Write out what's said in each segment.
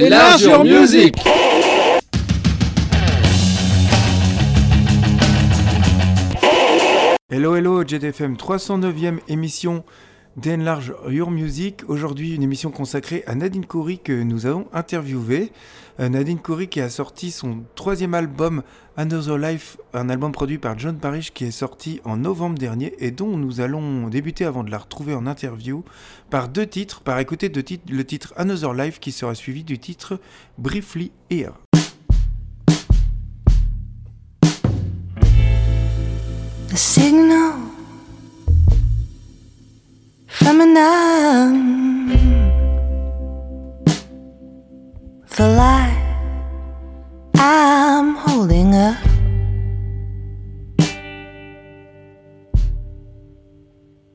Enlarge your music Hello, hello, JDFM 309e émission d'Enlarge Your Music. Aujourd'hui, une émission consacrée à Nadine Coury que nous avons interviewée. Euh, Nadine Coury qui a sorti son troisième album Another Life, un album produit par John Parrish qui est sorti en novembre dernier et dont nous allons débuter avant de la retrouver en interview par deux titres, par écouter deux titres, le titre Another Life qui sera suivi du titre Briefly Here. Signal the light I'm holding up.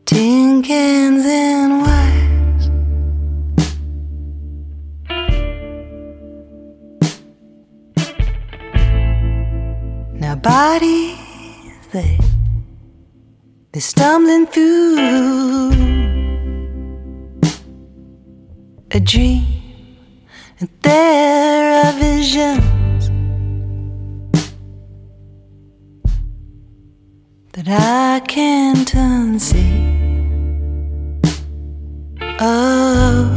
Tin cans and wires. Now bodies they they're stumbling through a dream, and there are visions that I can't unsee. Oh,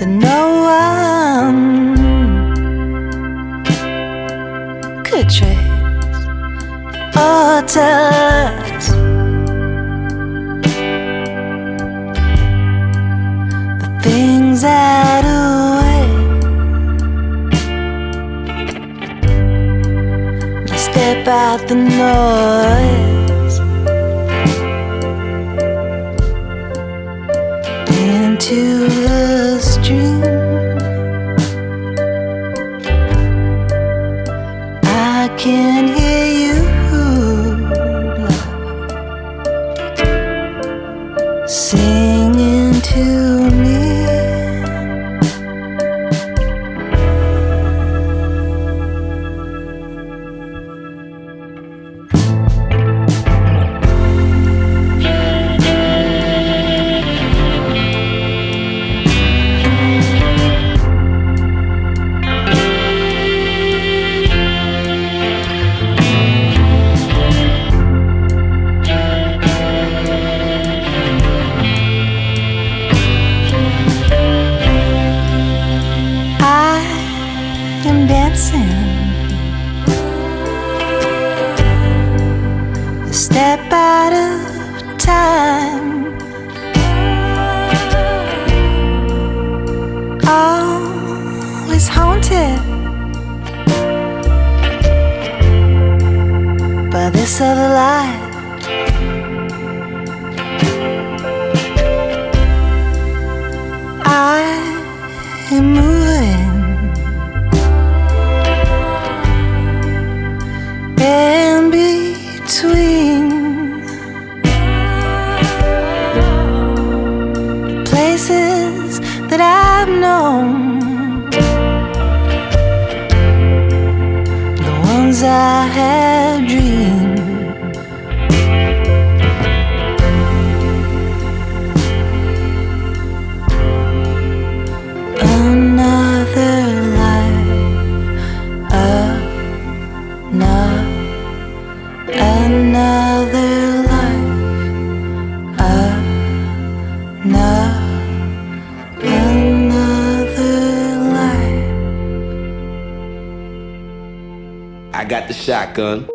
that no one could trace or touch. The things that away. I step out the noise shotgun.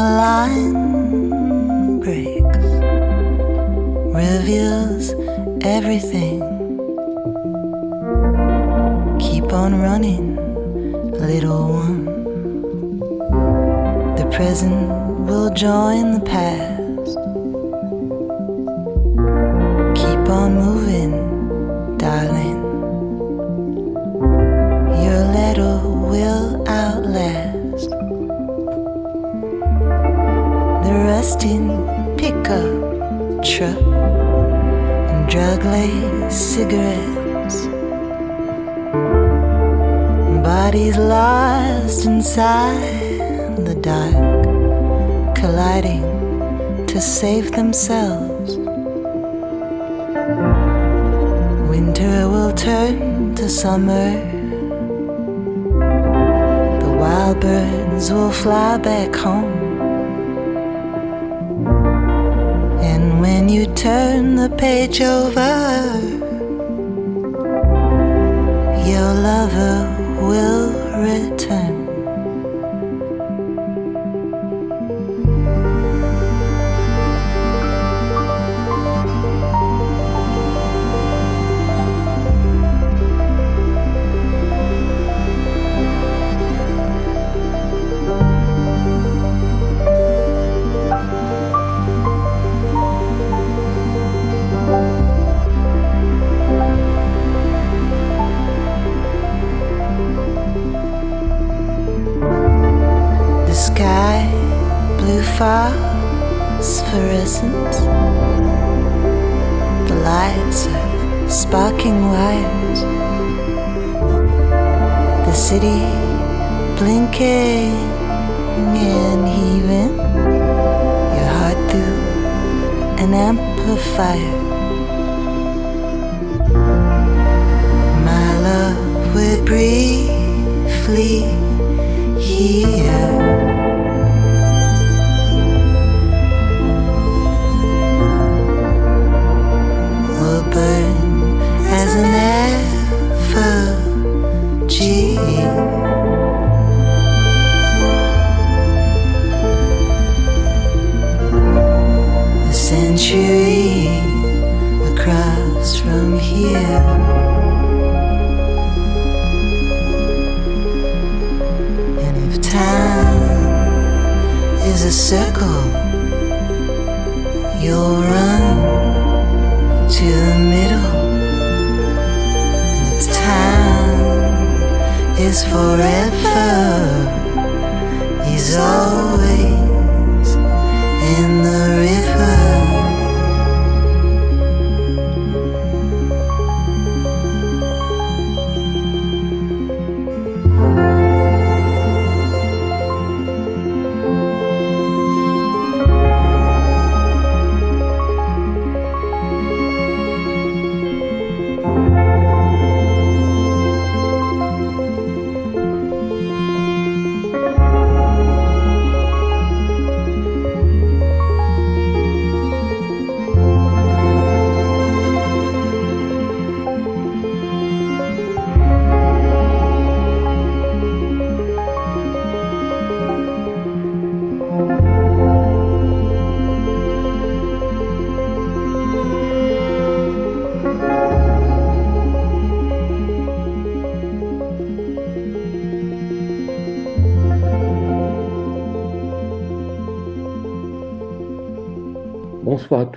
The line breaks reveals everything. Keep on running, little one. The present will join the past. Save themselves. Winter will turn to summer. The wild birds will fly back home. And when you turn the page over, lights are sparking white. The city blinking and heaving. Your heart through an amplifier. My love would briefly here. Across from here. And if time is a circle, you'll run to the middle. And is forever. He's always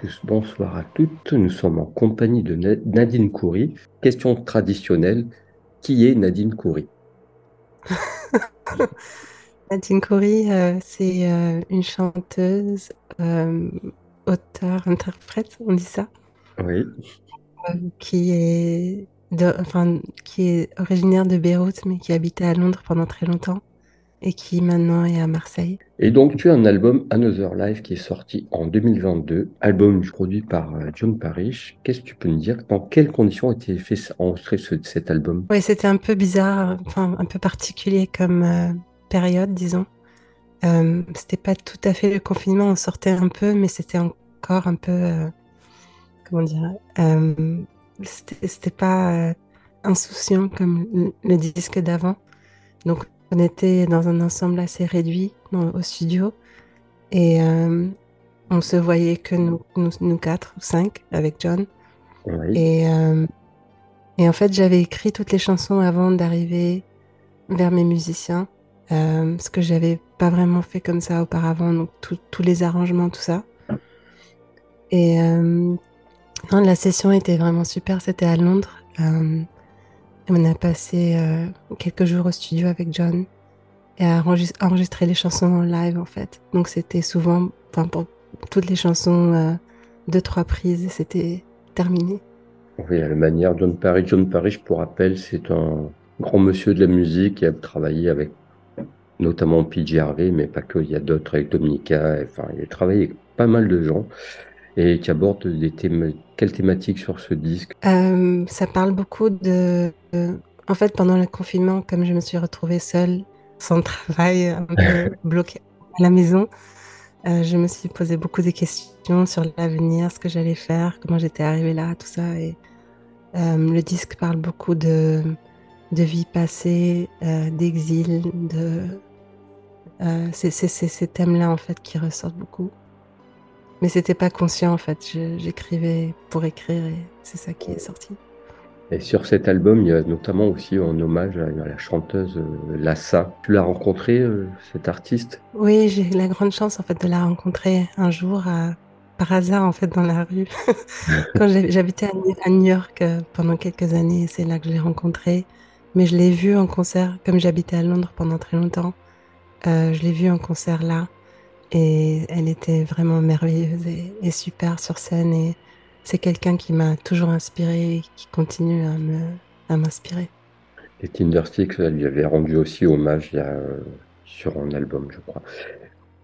tous, bonsoir à toutes. Nous sommes en compagnie de Na- Nadine Coury. Question traditionnelle qui est Nadine Coury Nadine Coury, euh, c'est euh, une chanteuse, euh, auteure, interprète, on dit ça, Oui, euh, qui est, de, enfin, qui est originaire de Beyrouth, mais qui habitait à Londres pendant très longtemps et qui maintenant est à Marseille. Et donc, tu as un album Another Life qui est sorti en 2022, album produit par euh, John Parrish. Qu'est-ce que tu peux nous dire? Dans quelles conditions a été fait enregistrer ce- cet album? Oui, c'était un peu bizarre, enfin un peu particulier comme euh, période, disons. Euh, c'était pas tout à fait le confinement, on sortait un peu, mais c'était encore un peu, euh, comment dire, c'était pas insouciant comme le, le disque d'avant. Donc on était dans un ensemble assez réduit dans- au studio et euh, on se voyait que nous, nous, nous quatre ou cinq avec John. Oui, Et, euh, et en fait, j'avais écrit toutes les chansons avant d'arriver vers mes musiciens, euh, ce que j'avais pas vraiment fait comme ça auparavant, donc tous les arrangements, tout ça. Et non, la session était vraiment super, c'était à Londres. On a passé euh, quelques jours au studio avec John et à enregis- enregistrer les chansons en live en fait. Donc c'était souvent, enfin pour toutes les chansons, euh, deux, trois prises et c'était terminé. oui, à la manière John Parrish. John Parrish, pour rappel, c'est un grand monsieur de la musique qui a travaillé avec notamment PJ Harvey, mais pas que, il y a d'autres avec Dominica, et enfin, il a travaillé avec pas mal de gens et qui aborde des thèmes, quelles thématiques sur ce disque? Euh, ça parle beaucoup de... en fait, pendant le confinement, comme je me suis retrouvée seule, sans travail, un peu bloquée à la maison, euh, je me suis posé beaucoup de questions sur l'avenir, ce que j'allais faire, comment j'étais arrivée là, tout ça. Et euh, le disque parle beaucoup de, de vie passée, d'exil, de... c'est ces thèmes-là, en fait, qui ressortent beaucoup. Mais c'était pas conscient, en fait. J'écrivais pour écrire et c'est ça qui est sorti. Et sur cet album, il y a notamment aussi un hommage à, à la chanteuse euh, Lassa. Tu l'as rencontrée, euh, cette artiste? Oui, j'ai eu la grande chance, en fait, de la rencontrer un jour, à- par hasard, en fait, dans la rue. Quand j'habitais à, New- York euh, pendant quelques années, c'est là que je l'ai rencontrée. Mais je l'ai vue en concert, comme j'habitais à Londres pendant très longtemps. euh, je l'ai vue en concert là. Et elle était vraiment merveilleuse et, et super sur scène. Et c'est quelqu'un qui m'a toujours inspirée et qui continue à me, à m'inspirer. Et Tindersticks, elle lui avait rendu aussi hommage il y a, euh, sur un album, je crois.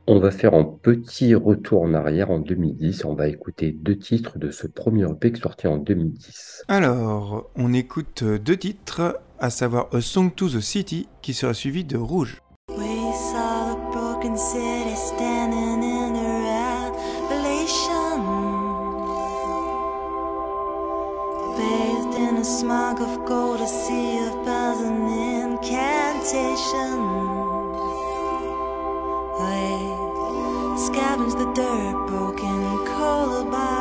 On va faire un petit retour en arrière en 2010. On va écouter deux titres de ce premier EP sorti en 2010. Alors, on écoute deux titres, à savoir A Song to the City, qui sera suivi de Rouge. We saw the a smog of gold, a sea of bells and incantation. I scavenge the dirt, broken cola bottles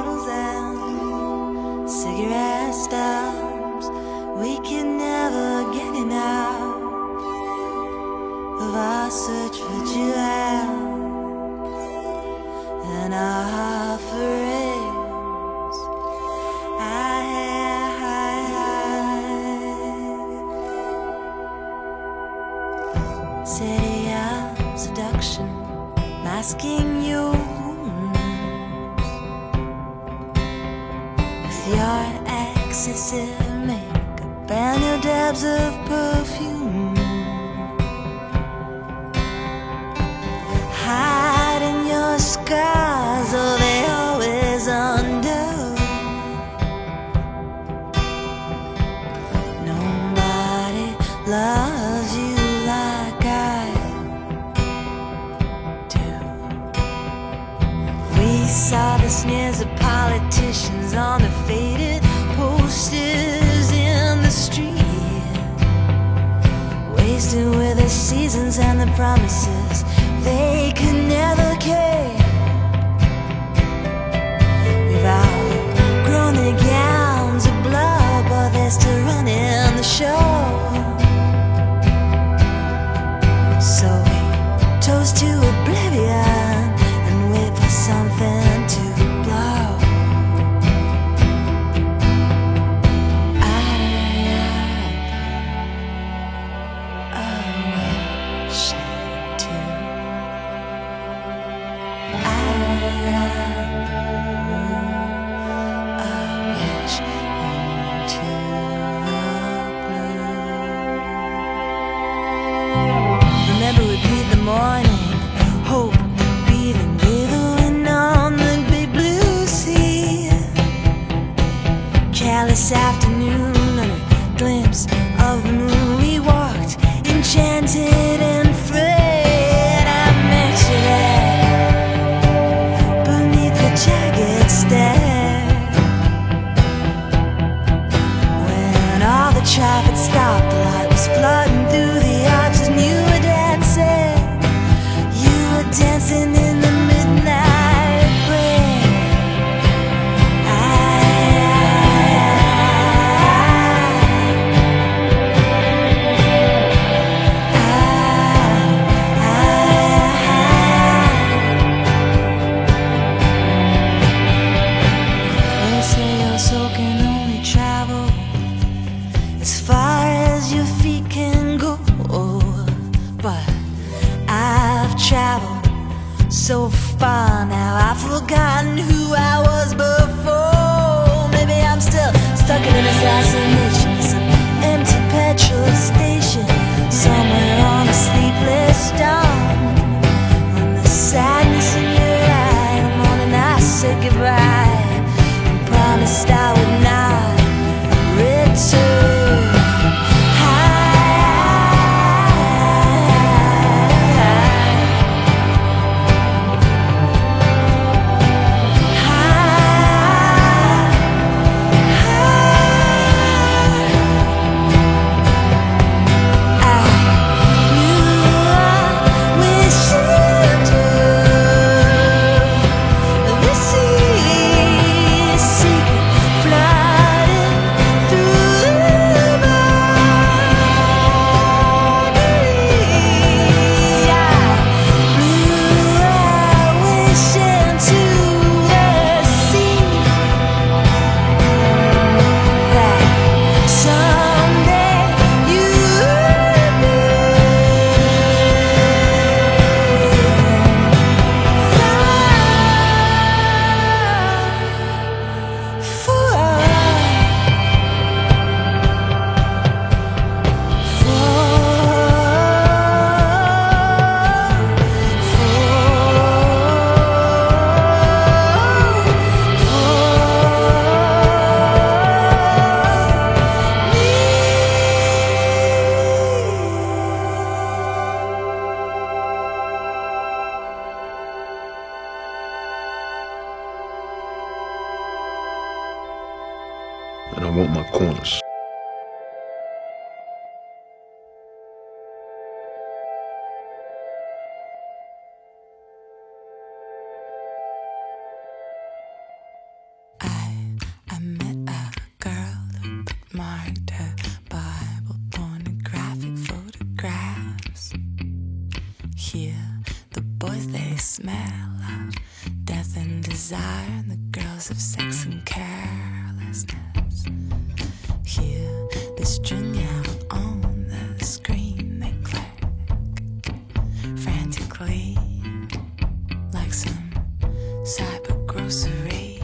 type of grocery,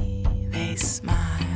they smile.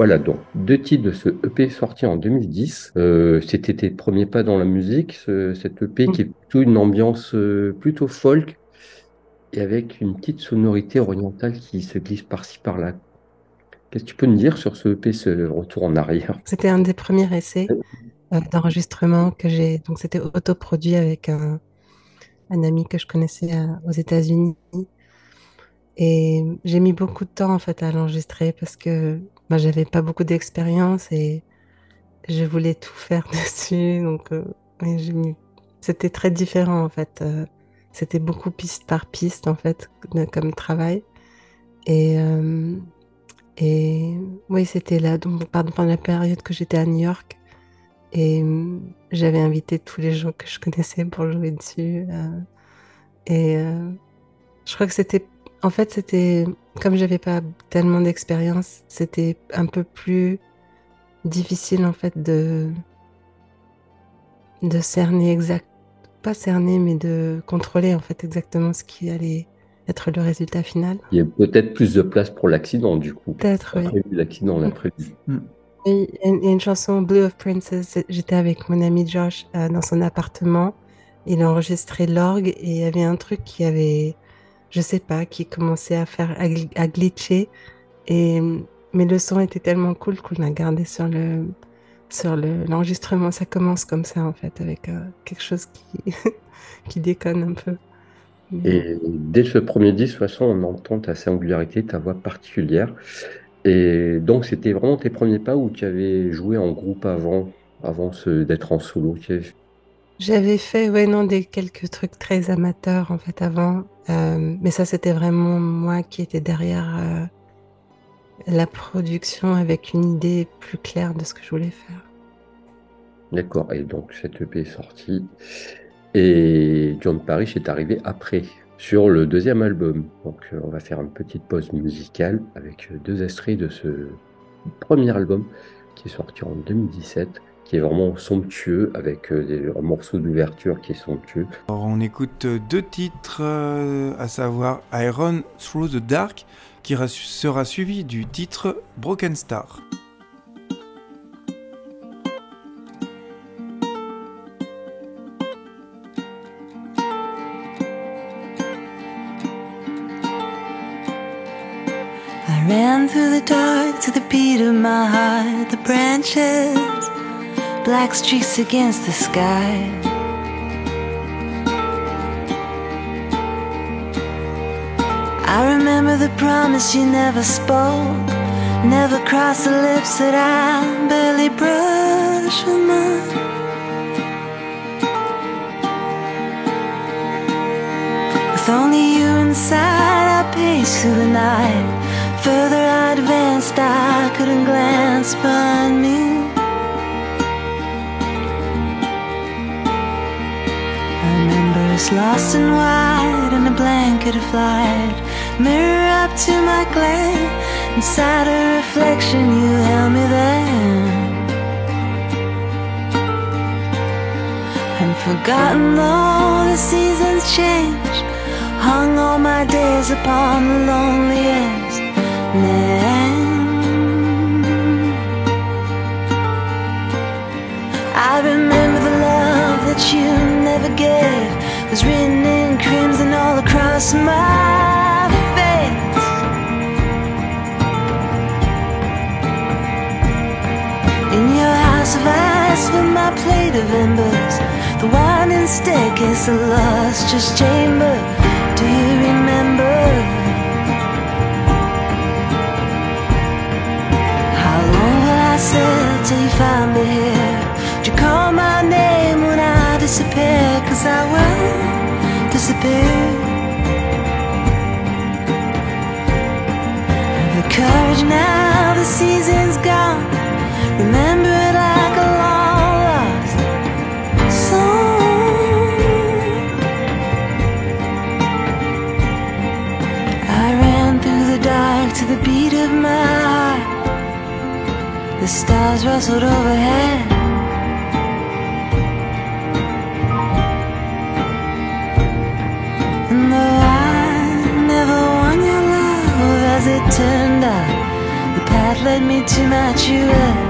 Voilà, donc deux titres de ce EP sorti en 2010. Euh, c'était tes premiers pas dans la musique, ce- cet EP qui est plutôt une ambiance euh, plutôt folk et avec une petite sonorité orientale qui se glisse par-ci par-là. Qu'est-ce que tu peux nous dire sur ce EP, ce retour en arrière? C'était un des premiers essais euh, d'enregistrement que j'ai. Donc, c'était autoproduit avec un, un ami que je connaissais aux États-Unis. Et j'ai mis beaucoup de temps en fait à l'enregistrer parce que moi, j'avais pas beaucoup d'expérience et je voulais tout faire dessus. Donc, euh, c'était très différent en fait. Euh, c'était beaucoup piste par piste en fait comme travail. Et, euh, et oui, c'était là donc, pendant la période que j'étais à New York. Et j'avais invité tous les gens que je connaissais pour jouer dessus. et je crois que c'était, en fait, c'était, comme j'avais pas tellement d'expérience, c'était un peu plus difficile, en fait, de, de cerner exact, pas cerner, mais de contrôler, en fait, exactement ce qui allait être le résultat final. Il y a peut-être plus de place pour l'accident, du coup. Peut-être, oui. Après l'accident, on prévu. Il y a une, chanson Blue of Princess. J'étais avec mon ami Josh euh, dans son appartement. Il a enregistré l'orgue et il y avait un truc qui avait, je sais pas, qui commençait à faire à, gl- à glitcher. Et mais le son était tellement cool qu'on a gardé sur le sur le l'enregistrement. Ça commence comme ça en fait, avec euh, quelque chose qui qui déconne un peu. Et dès ce premier disque, de toute façon, on entend ta singularité, ta voix particulière. Et donc, c'était vraiment tes premiers pas où tu avais joué en groupe avant, avant d'être en solo? J'avais fait, ouais, non, des quelques trucs très amateurs en fait avant, Euh, mais ça c'était vraiment moi qui étais derrière euh, la production avec une idée plus claire de ce que je voulais faire. D'accord. Et donc, cette EP est sortie. Et John Parrish est arrivé après, sur le deuxième album. Donc, euh, on va faire une petite pause musicale avec deux extraits de ce premier album qui est sorti en 2017, qui est vraiment somptueux, avec euh, des un morceau d'ouverture qui est somptueux. Alors, on écoute euh, deux titres, euh, à savoir Iron Through the Dark, qui ra- sera suivi du titre Broken Star. I ran through the dark to the beat of my heart. The branches, black streaks against the sky. I remember the promise you never spoke, never crossed the lips that I barely brushed with mine. With only you inside, I paced through the night. Further I advanced, I couldn't glance behind me. Lost in white in a blanket of light. Mirror up to my glare. Inside a reflection, you held me there. And forgotten though the seasons change, hung all my days upon the loneliest name. I remember the love that you never gave was written in crimson all across my face. In your house of ice with my plate of embers, the winding staircase, the lustrous chamber. Do you remember? How long will I sit till you find me here? Would you call my name when I disappear? Cause I will disappear. Have the courage now, the season's gone. Remember it like a long lost song. I ran through the dark to the beat of my heart. The stars rustled overhead. Turned out, the path led me to my truest self.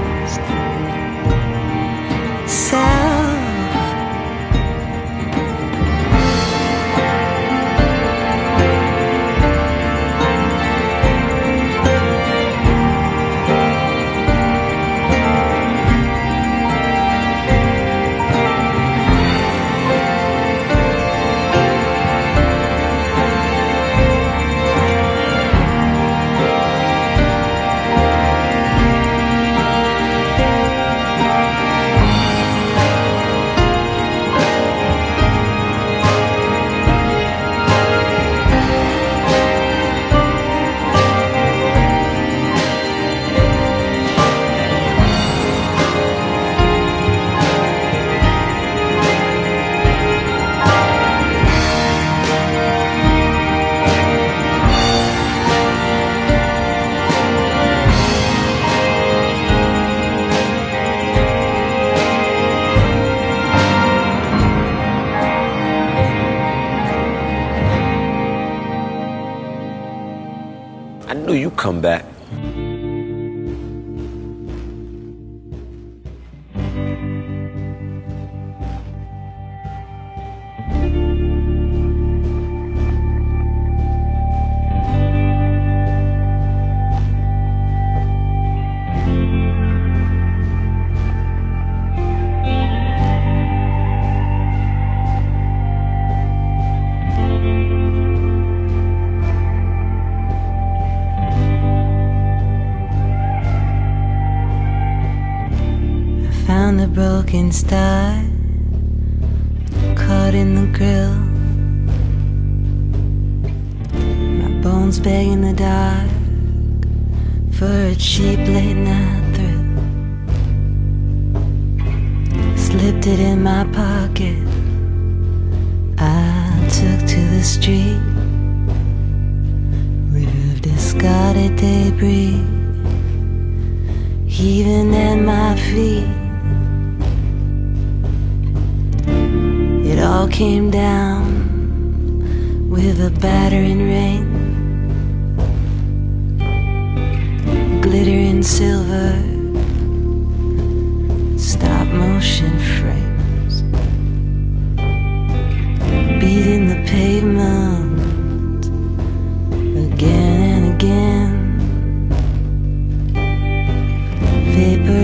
Broken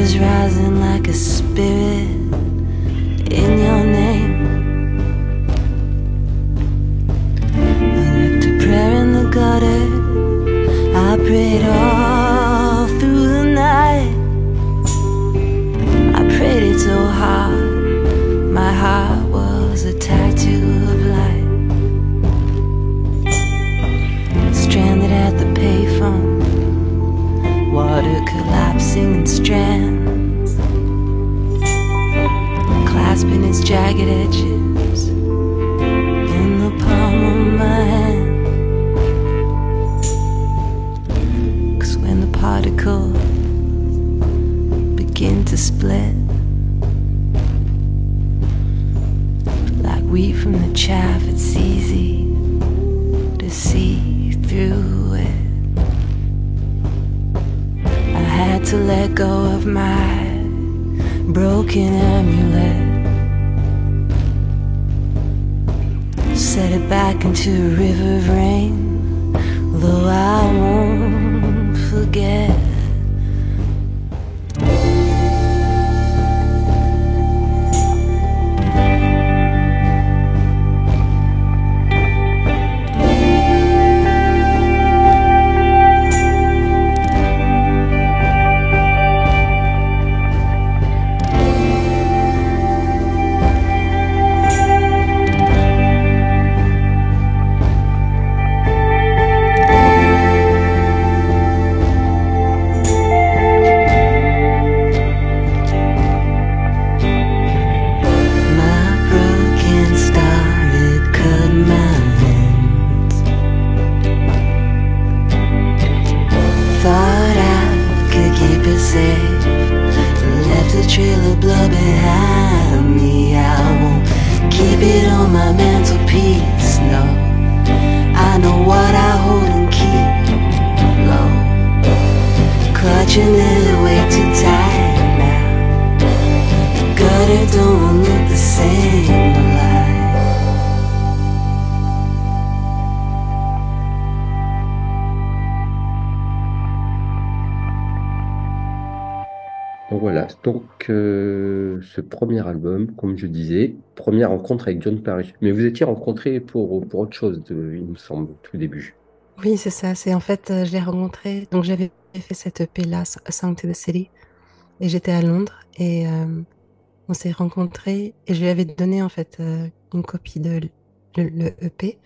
Vapors rising like a spirit in your jagged edges in the palm of my hand. Cause when the particles begin to split, like wheat from the chaff, it's easy to see through it. I had to let go of my broken amulet. Into a river of rain, though I won't forget. Premier album, comme je disais, première rencontre avec John Parrish. Mais vous étiez rencontrés pour, pour autre chose, il me semble, tout début. Oui, c'est ça. C'est en fait, euh, je l'ai rencontré. Donc, j'avais fait cette EP-là, A Song to the City, et j'étais à Londres. Et euh, on s'est rencontrés. Et je lui avais donné en fait euh, une copie de le, le EP.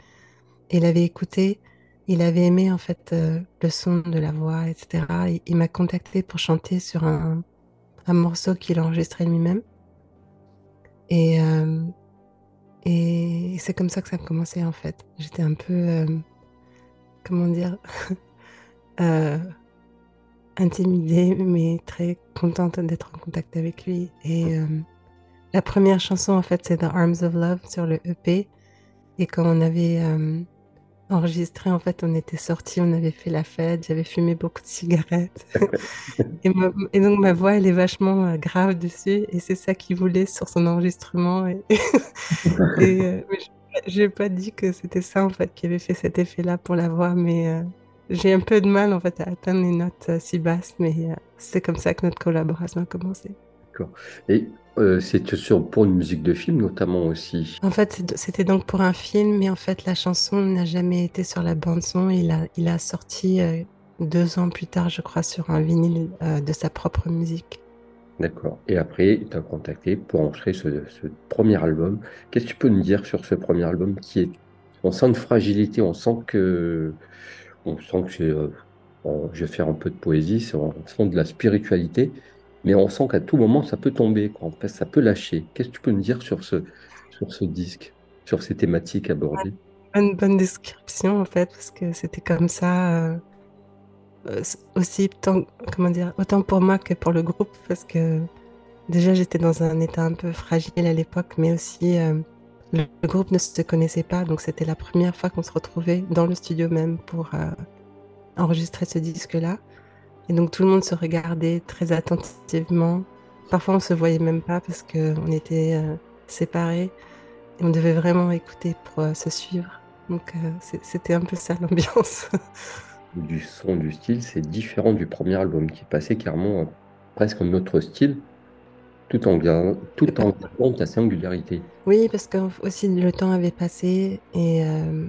Et il avait écouté. Il avait aimé en fait le son de la voix, etc. Et il m'a contacté pour chanter sur un, un morceau qu'il a enregistré lui-même. Et, euh, et c'est comme ça que ça a commencé en fait. J'étais un peu, euh, comment dire, euh, intimidée, mais très contente d'être en contact avec lui. Et la première chanson, en fait, c'est The Arms of Love sur le EP. Et quand on avait enregistré, en fait, on était sortis, on avait fait la fête, j'avais fumé beaucoup de cigarettes. et, ma- et donc, ma voix, elle est vachement euh, grave dessus. Et c'est ça qu'il voulait sur son enregistrement. Et, et, euh, je n'ai pas dit que c'était ça, en fait, qui avait fait cet effet-là pour la voix. Mais euh, j'ai un peu de mal, en fait, à atteindre les notes euh, si basses. Mais c'est comme ça que notre collaboration a commencé. Et euh, c'est sur, pour une musique de film notamment aussi. En fait, c'était donc pour un film, mais en fait, la chanson n'a jamais été sur la bande-son. Il a, il a sorti euh, deux ans plus tard, je crois, sur un vinyle euh, de sa propre musique. D'accord. Et après, tu as contacté pour enregistrer ce, ce premier album. Qu'est-ce que tu peux nous dire sur ce premier album qui est... On sent une fragilité, on sent que... On sent que euh, je vais faire un peu de poésie, on sent de la spiritualité, mais on sent qu'à tout moment, ça peut tomber, quoi. En fait, ça peut lâcher. Qu'est-ce que tu peux nous dire sur ce, sur ce disque, sur ces thématiques abordées? Une bonne description, en fait, parce que c'était comme ça. euh, euh, aussi, comment dire, autant pour moi que pour le groupe, parce que déjà, j'étais dans un état un peu fragile à l'époque, mais aussi, euh, le, groupe ne se connaissait pas, donc c'était la première fois qu'on se retrouvait dans le studio même pour enregistrer ce disque-là. Et donc tout le monde se regardait très attentivement. Parfois on se voyait même pas parce qu'on était euh, séparés. Et on devait vraiment écouter pour euh, se suivre. Donc euh, c'était un peu ça l'ambiance. Du son, du style, c'est différent du premier album qui passait clairement à presque un autre style, tout en gardant, tout en gardant ta singularité. Oui, parce que aussi le temps avait passé et, euh,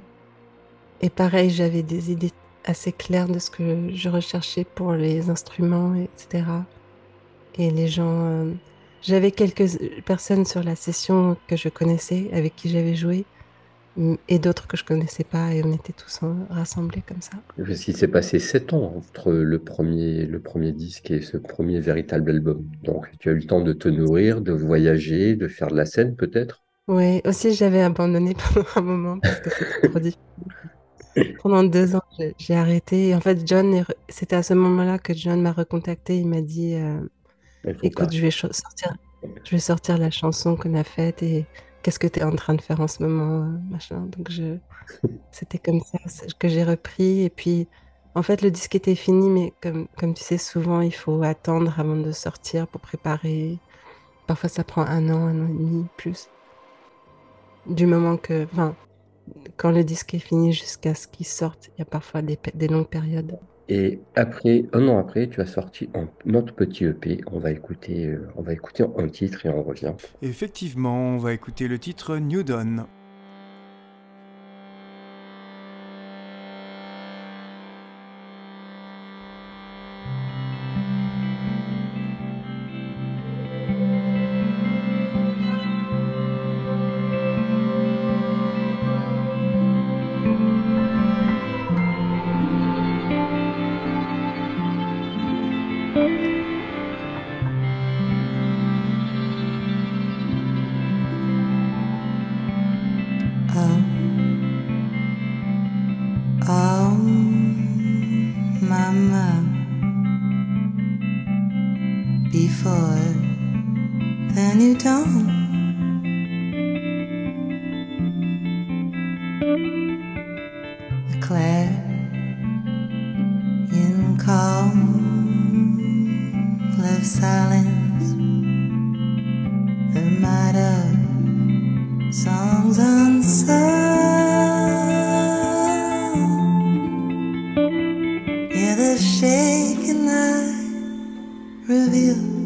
et pareil, j'avais des idées assez claires de ce que je recherchais pour les instruments, etc. Et les gens, euh, j'avais quelques personnes sur la session que je connaissais, avec qui j'avais joué, et d'autres que je connaissais pas, et on était tous rassemblés comme ça. Parce qu'il s'est passé sept ans entre le premier, le premier disque et ce premier véritable album. Donc tu as eu le temps de te nourrir, de voyager, de faire de la scène peut-être? Oui, aussi j'avais abandonné pendant un moment parce que c'était trop difficile. Pendant deux ans, j'ai arrêté. Et en fait, John, c'était à ce moment-là que John m'a recontacté. Il m'a dit, euh, écoute, pas- je vais sortir, je vais sortir la chanson qu'on a faite et qu'est-ce que tu es en train de faire en ce moment, machin. Donc je, c'était comme ça que j'ai repris. Et puis, en fait, le disque était fini, mais comme, comme tu sais, souvent il faut attendre avant de sortir pour préparer. Parfois, ça prend un an, un an et demi, plus du moment que, enfin, quand le disque est fini jusqu'à ce qu'il sorte, il y a parfois des, longues périodes. Et après, un an après, tu as sorti un autre petit EP. On va écouter, euh, on va écouter un titre et on revient. Effectivement, on va écouter le titre New Dawn. vida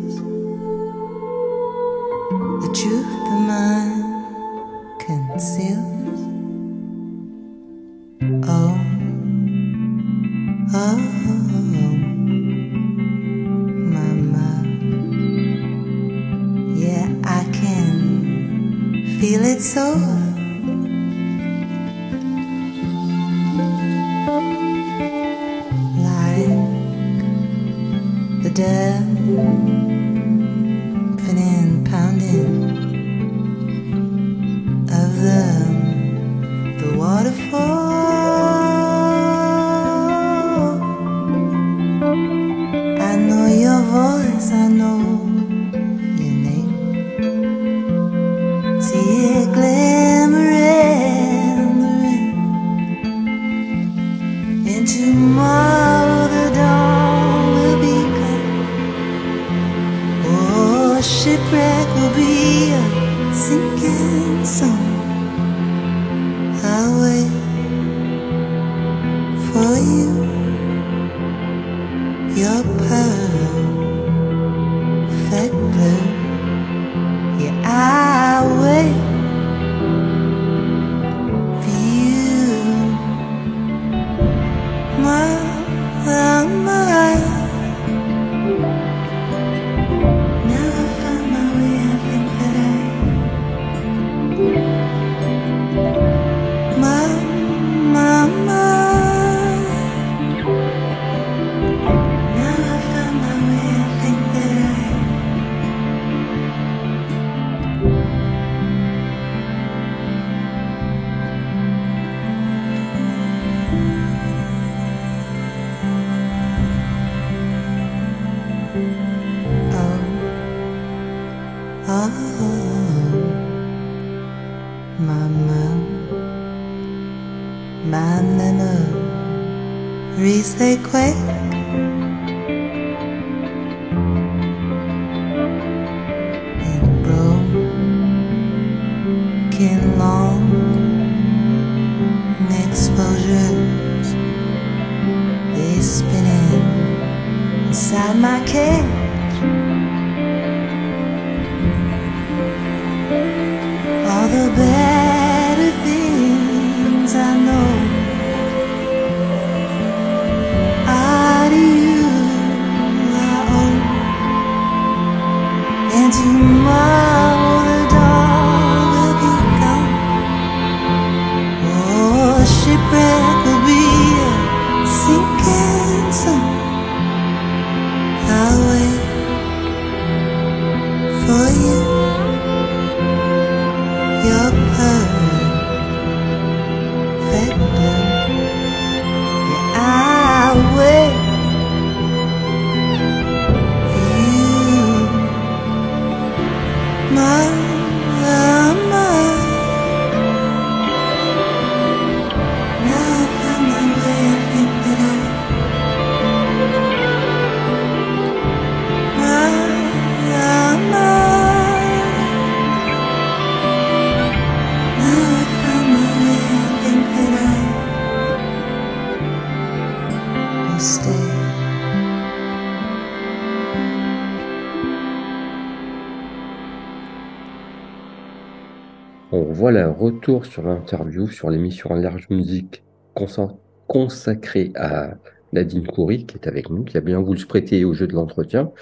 Bon, voilà, retour sur l'interview sur l'émission Large Musique consa- consacrée à Nadine Coury, qui est avec nous, qui a bien voulu se prêter au jeu de l'entretien.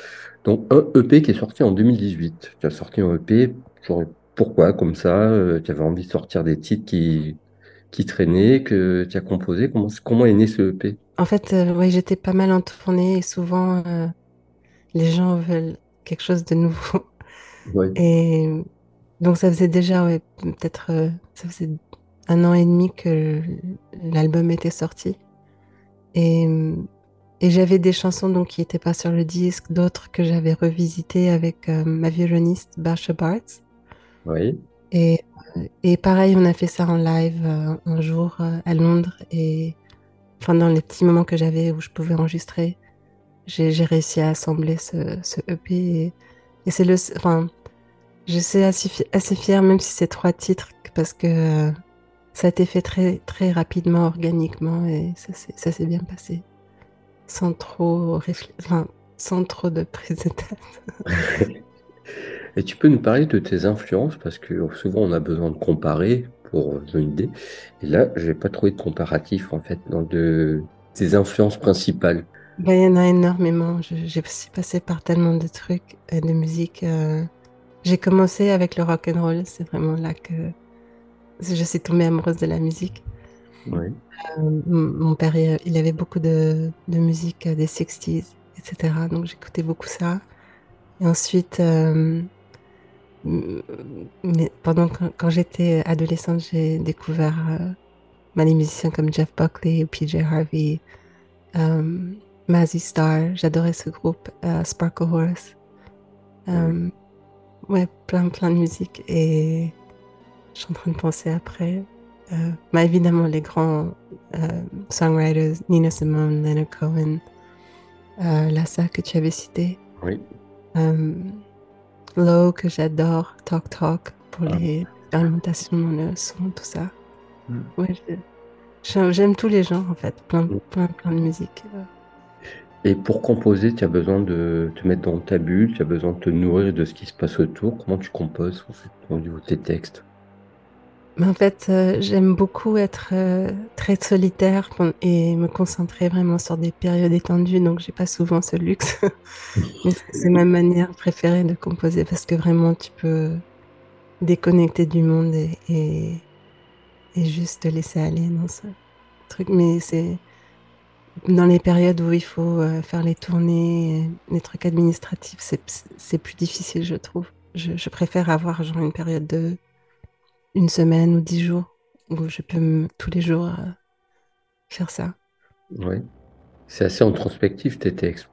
Donc, un EP qui est sorti en 2018. Tu as sorti un EP, pourquoi comme ça? euh, Tu avais envie de sortir des titres qui, qui traînaient, que tu as composé. Comment, comment est né ce EP? En fait, euh, ouais, j'étais pas mal en tournée et souvent euh, les gens veulent quelque chose de nouveau. Ouais. Et donc ça faisait déjà ouais, peut-être euh, ça faisait un an et demi que l'album était sorti. Et, et j'avais des chansons donc qui n'étaient pas sur le disque, d'autres que j'avais revisitées avec euh, ma violoniste Basha Bartz. Oui. Et, et pareil, on a fait ça en live euh, un jour euh, à Londres. Et enfin, dans les petits moments que j'avais où je pouvais enregistrer, j'ai j'ai réussi à assembler ce, ce EP. Et, et c'est le. Enfin, je suis assez, fi- assez fière, même si c'est trois titres, parce que euh, ça a été fait très, très rapidement, organiquement, et ça s'est bien passé. Sans trop, réfl- enfin, sans trop de prise de tête. Et tu peux nous parler de tes influences parce que souvent on a besoin de comparer pour une idée. Et là, je n'ai pas trouvé de comparatif en fait dans de tes influences principales. Bah, il y en a énormément. J'ai aussi passé par tellement de trucs et de musique. euh. J'ai commencé avec le rock and roll. C'est vraiment là que je suis tombée amoureuse de la musique. Oui. Euh, mon père, il avait beaucoup de, de musique des 60s, etc. Donc j'écoutais beaucoup ça. Et ensuite, euh, mais pendant quand j'étais adolescente, j'ai découvert euh, bah, les musiciens comme Jeff Buckley, PJ Harvey, euh, Mazzy Star. J'adorais ce groupe, euh, Sparkle Horse. Ouais, plein, plein de musique. Et je suis en train de penser après. Euh, bah, évidemment, les grands euh, songwriters, Nina Simone, Leonard Cohen, euh, Lassa que tu avais cité, Oui. euh, Low que j'adore, Talk Talk pour Ah. les expérimentations dans le son, tout ça. Mm. Ouais, j'aime tous les genres en fait, plein, plein, plein de musique. Et pour composer, tu as besoin de te mettre dans ta bulle, tu as besoin de te nourrir de ce qui se passe autour. Comment tu composes en fait, au niveau de tes textes? En fait, euh, j'aime beaucoup être euh, très solitaire et me concentrer vraiment sur des périodes étendues, donc j'ai pas souvent ce luxe. Mais c'est c'est ma manière préférée de composer parce que vraiment tu peux déconnecter du monde et, et, et juste te laisser aller dans ce truc. Mais c'est dans les périodes où il faut euh, faire les tournées, les trucs administratifs, c'est plus difficile, je trouve. Je, je préfère avoir genre une période de une semaine ou dix jours où je peux me- tous les jours euh, faire ça. Oui. C'est assez introspectif tes textes.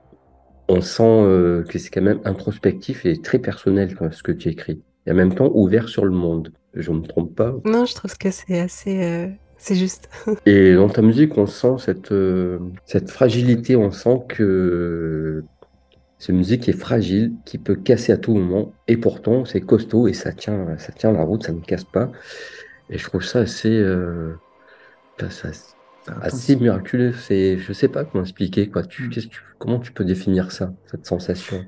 On sent euh, que c'est quand même introspectif et très personnel ce que tu écris. Et en même temps ouvert sur le monde. Je ne me trompe pas? Non, je trouve que c'est assez, euh, c'est juste. Et dans ta musique, on sent cette, euh, cette fragilité, on sent que cette musique est fragile, qui peut casser à tout moment, et pourtant c'est costaud et ça tient, ça tient la route, ça ne casse pas. Et je trouve ça assez, euh, assez miraculeux. C'est, je sais pas comment expliquer quoi. Tu, qu'est-ce que tu- comment tu peux définir ça, cette sensation?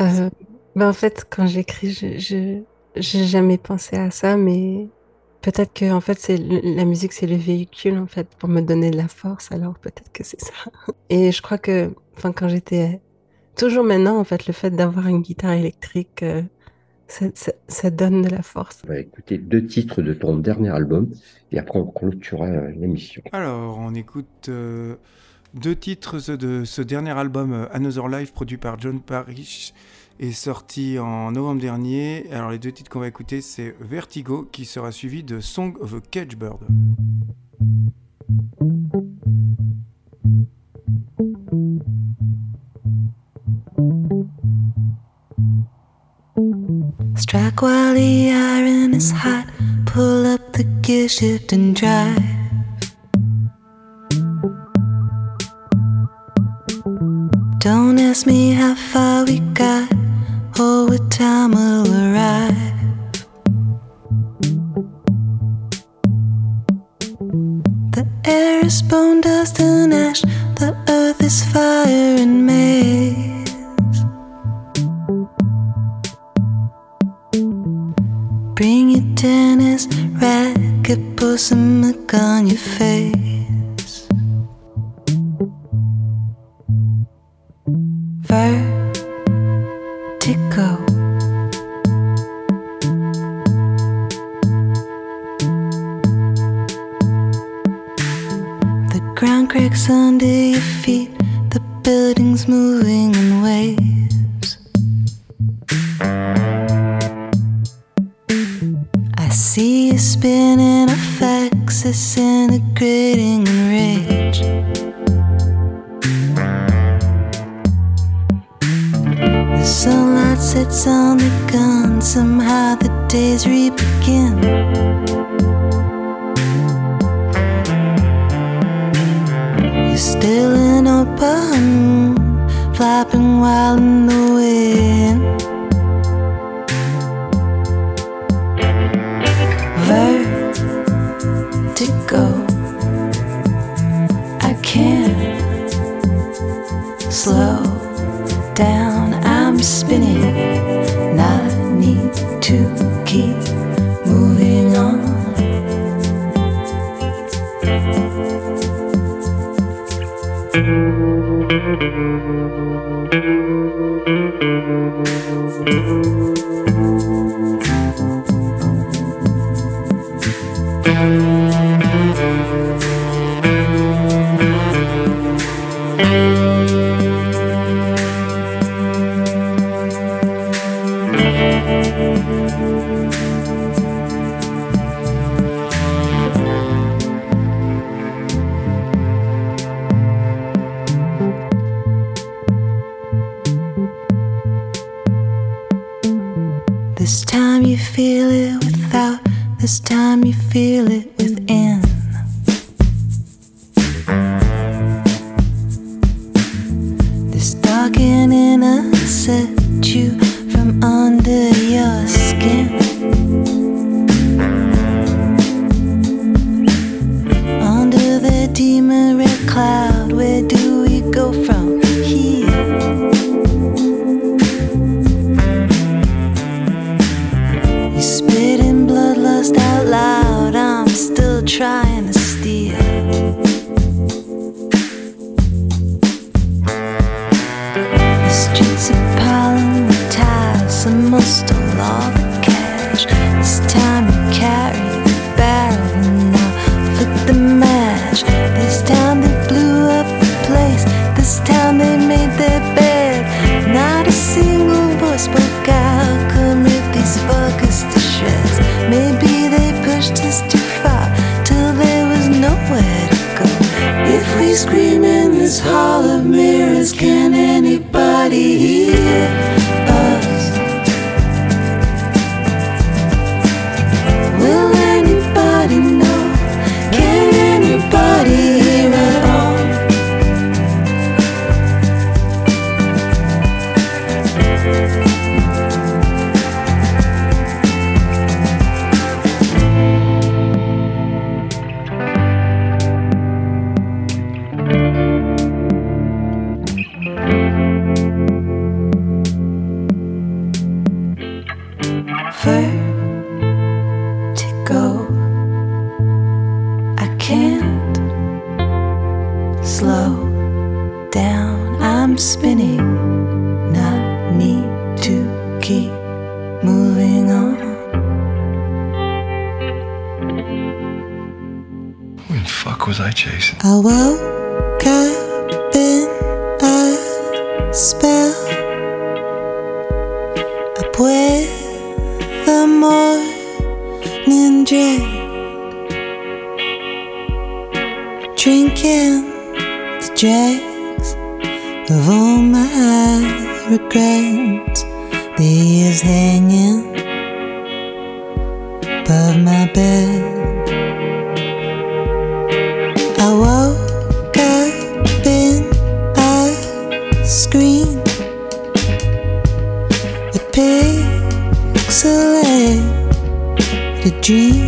Euh, ben en fait, quand j'écris, je, je, j'ai jamais pensé à ça, mais peut-être que en fait, c'est la musique, c'est le véhicule en fait pour me donner de la force. Alors peut-être que c'est ça. Et je crois que, enfin, quand j'étais toujours maintenant, en fait, le fait d'avoir une guitare électrique, euh, ça, ça, ça donne de la force. On va écouter deux titres de ton dernier album et après on clôturera euh, l'émission. Alors, on écoute euh, deux titres de ce dernier album, Another Life, produit par John Parrish, et sorti en novembre dernier. Alors, les deux titres qu'on va écouter, c'est Vertigo, qui sera suivi de Song of a Cage Bird. Strike while the iron is hot. Pull up the gear shift and drive. Don't ask me how far we got or what time we'll arrive. The air is bone dust and ash. The earth is fire and maze. Bring your tennis racket, put some milk on your face. Vertigo. The ground cracks under your feet, the building's moving in waves. I see you spinning effects, disintegrating cloud, where do we go from here? You spit in bloodlust out loud. I'm still trying with the morning dread, drinking the dregs of all my regrets. The years hanging above my bed. G.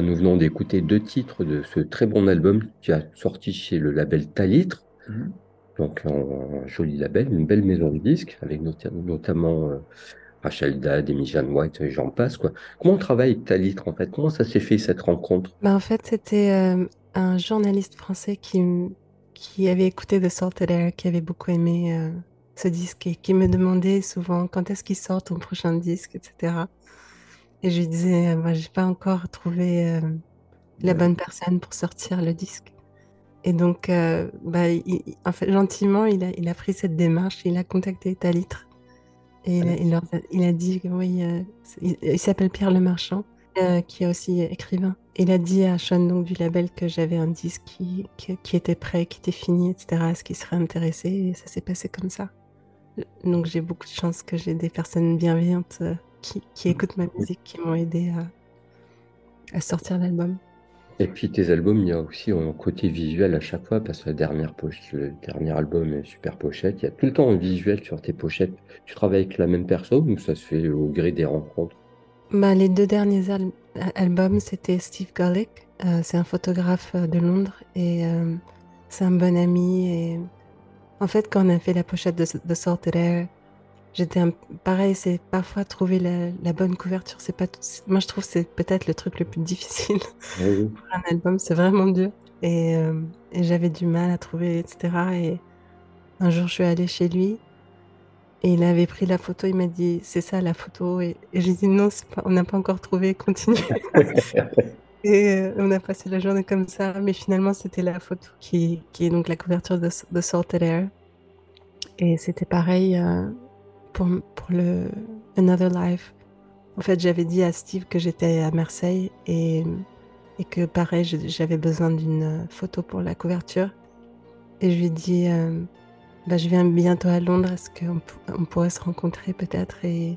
Nous venons d'écouter deux titres de ce très bon album qui a sorti chez le label Talitre. Mhm. Donc un, un joli label, une belle maison de disques avec nota- notamment euh, Rachel Dad, Amy Jeanne White et j'en passe quoi. Comment on travaille avec Talitre en fait? Comment ça s'est fait cette rencontre? Bah, en fait, c'était euh, un journaliste français qui avait écouté The Salted Air, qui avait beaucoup aimé euh, ce disque et qui me demandait souvent quand est-ce qu'il sort ton prochain disque, etc. Et je lui disais, euh, bah, j'ai pas encore trouvé euh, la Ouais. bonne personne pour sortir le disque. Et donc, euh, bah, il- en fait, gentiment, il a, il a pris cette démarche, il a contacté Talitre et il a, il leur a- il a dit que oui, euh, il, s'appelle Pierre Le Marchand, qui est aussi écrivain. Il a dit à Sean donc, du label que j'avais un disque qui, qui, qui était prêt, qui était fini, etc. Est-ce qu'il serait intéressé Et ça s'est passé comme ça. Donc j'ai beaucoup de chance que j'ai des personnes bienveillantes qui, qui écoutent ma musique, qui m'ont aidé à, à sortir l'album. Et puis tes albums, il y a aussi un côté visuel à chaque fois, parce que la dernière poche, le dernier album est super pochette. Il y a tout le temps un visuel sur tes pochettes. Tu travailles avec la même personne ou ça se fait au gré des rencontres? Bah, les deux derniers al- albums, c'était Steve Gullick. Euh, c'est un photographe euh, de Londres et euh, c'est un bon ami. Et en fait, quand on a fait la pochette de, de Salted Air, j'étais un- pareil. C'est parfois trouver la, la bonne couverture. C'est pas tout- moi, je trouve que c'est peut-être le truc le plus difficile Oui, pour un album. C'est vraiment dur et, euh, et j'avais du mal à trouver, etc. Et un jour, je suis allée chez lui et il avait pris la photo. Il m'a dit, c'est ça la photo. Et, et j'ai dit, non, pas- on n'a pas encore trouvé. Continue. Et euh, on a passé la journée comme ça, mais finalement c'était la photo qui, qui est donc la couverture de, de Salted Air. Et c'était pareil euh, pour, pour le Another Life. En fait, j'avais dit à Steve que j'étais à Marseille et, et que pareil, j'avais besoin d'une photo pour la couverture. Et je lui ai dit, euh, bah, je viens bientôt à Londres, est-ce qu'on on pourrait se rencontrer peut-être? Et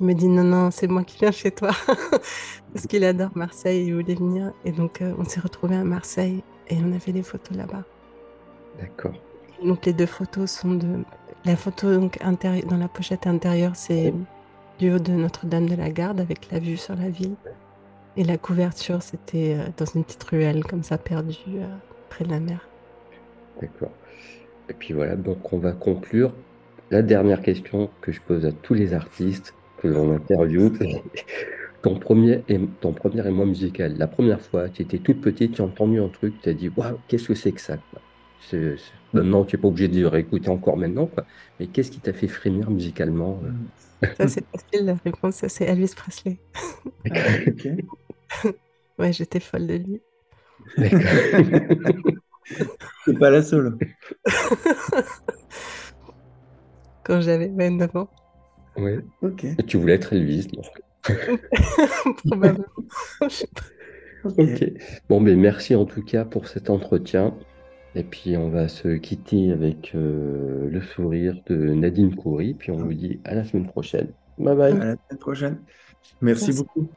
il me dit, non, non, c'est moi qui viens chez toi. Parce qu'il adore Marseille, il voulait venir. Et donc, euh, on s'est retrouvés à Marseille et on a fait des photos là-bas. D'accord. Donc, les deux photos sont de. La photo dans la pochette intérieure, c'est du haut de Notre-Dame de la Garde avec la vue sur la ville. Et la couverture, c'était euh, dans une petite ruelle comme ça, perdue euh, près de la mer. D'accord. Et puis voilà, donc on va conclure. La dernière question que je pose à tous les artistes que l'on interviewe, ton premier, et, ton premier émoi musical, la première fois, tu étais toute petite, tu as entendu un truc, tu as dit, waouh, qu'est-ce que c'est que ça C'est- Maintenant, tu n'es pas obligé de le réécouter encore maintenant, quoi. Mais qu'est-ce qui t'a fait frémir musicalement euh? Ça, c'est facile, la réponse, c'est Elvis Presley. Ok. Ouais, j'étais folle de lui. D'accord. C'est pas la seule. Quand j'avais 29 ans, Ouais. Ok. Et tu voulais être Elvis, donc. probablement. Ok. Bon, ben merci en tout cas pour cet entretien. Et puis on va se quitter avec euh, le sourire de Nadine Coury. Puis on vous dit à la semaine prochaine. Bye bye. À la semaine prochaine. Merci Merci. beaucoup.